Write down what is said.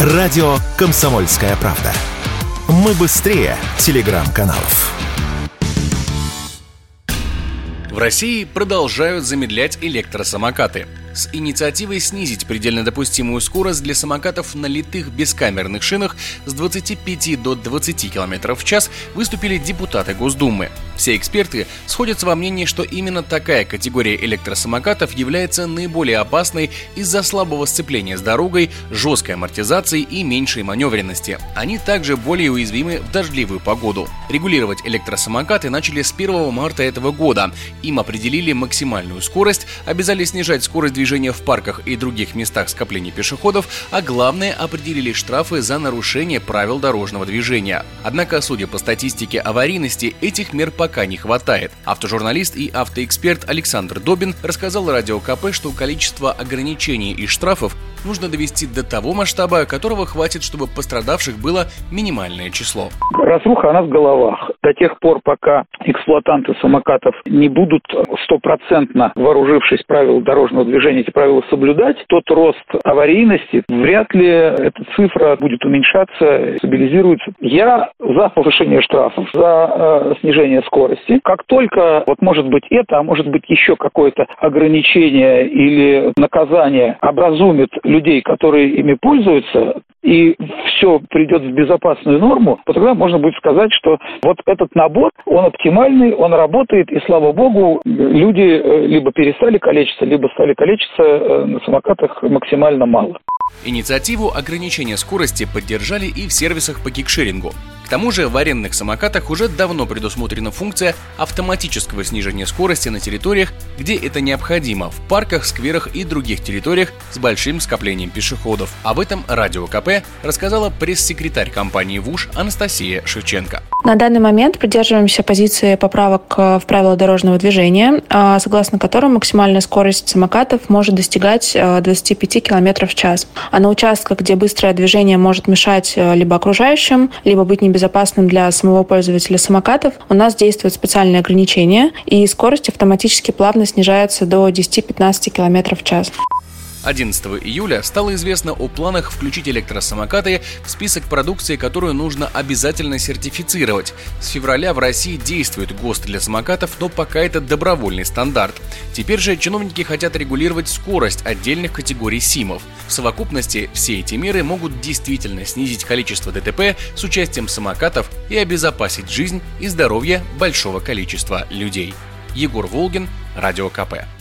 Радио «Комсомольская правда». Мы быстрее телеграм-каналов. В России продолжают замедлять электросамокаты – с инициативой снизить предельно допустимую скорость для самокатов на литых бескамерных шинах с 25 до 20 км в час выступили депутаты Госдумы. Все эксперты сходятся во мнении, что именно такая категория электросамокатов является наиболее опасной из-за слабого сцепления с дорогой, жесткой амортизации и меньшей маневренности. Они также более уязвимы в дождливую погоду. Регулировать электросамокаты начали с 1 марта этого года. Им определили максимальную скорость, обязали снижать скорость движения в парках и других местах скопления пешеходов, а главное определили штрафы за нарушение правил дорожного движения. Однако, судя по статистике аварийности, этих мер пока не хватает. Автожурналист и автоэксперт Александр Добин рассказал Радио КП, что количество ограничений и штрафов нужно довести до того масштаба, которого хватит, чтобы пострадавших было минимальное число. Разруха, она в головах. До тех пор, пока эксплуатанты самокатов не будут стопроцентно вооружившись правил дорожного движения эти правила соблюдать, тот рост аварийности, вряд ли эта цифра будет уменьшаться, стабилизируется. Я за повышение штрафов, за э, снижение скорости. Как только, вот может быть это, а может быть еще какое-то ограничение или наказание образумит людей, которые ими пользуются, и все придет в безопасную норму, то тогда можно будет сказать, что вот этот набор, он оптимальный, он работает, и слава богу, люди э, либо перестали калечиться, либо стали калечиться э, на самокатах максимально мало. Инициативу ограничения скорости поддержали и в сервисах по кикшерингу. К тому же в арендных самокатах уже давно предусмотрена функция автоматического снижения скорости на территориях, где это необходимо, в парках, скверах и других территориях с большим скоплением пешеходов. Об этом Радио КП рассказала пресс-секретарь компании ВУШ Анастасия Шевченко. На данный момент придерживаемся позиции поправок в правила дорожного движения, а, согласно которым максимальная скорость самокатов может достигать 25 км в час. А на участках, где быстрое движение может мешать либо окружающим, либо быть небезопасным, безопасным для самого пользователя самокатов, у нас действуют специальные ограничения, и скорость автоматически плавно снижается до 10-15 км в час. 11 июля стало известно о планах включить электросамокаты в список продукции, которую нужно обязательно сертифицировать. С февраля в России действует ГОСТ для самокатов, но пока это добровольный стандарт. Теперь же чиновники хотят регулировать скорость отдельных категорий СИМов. В совокупности все эти меры могут действительно снизить количество ДТП с участием самокатов и обезопасить жизнь и здоровье большого количества людей. Егор Волгин, Радио КП.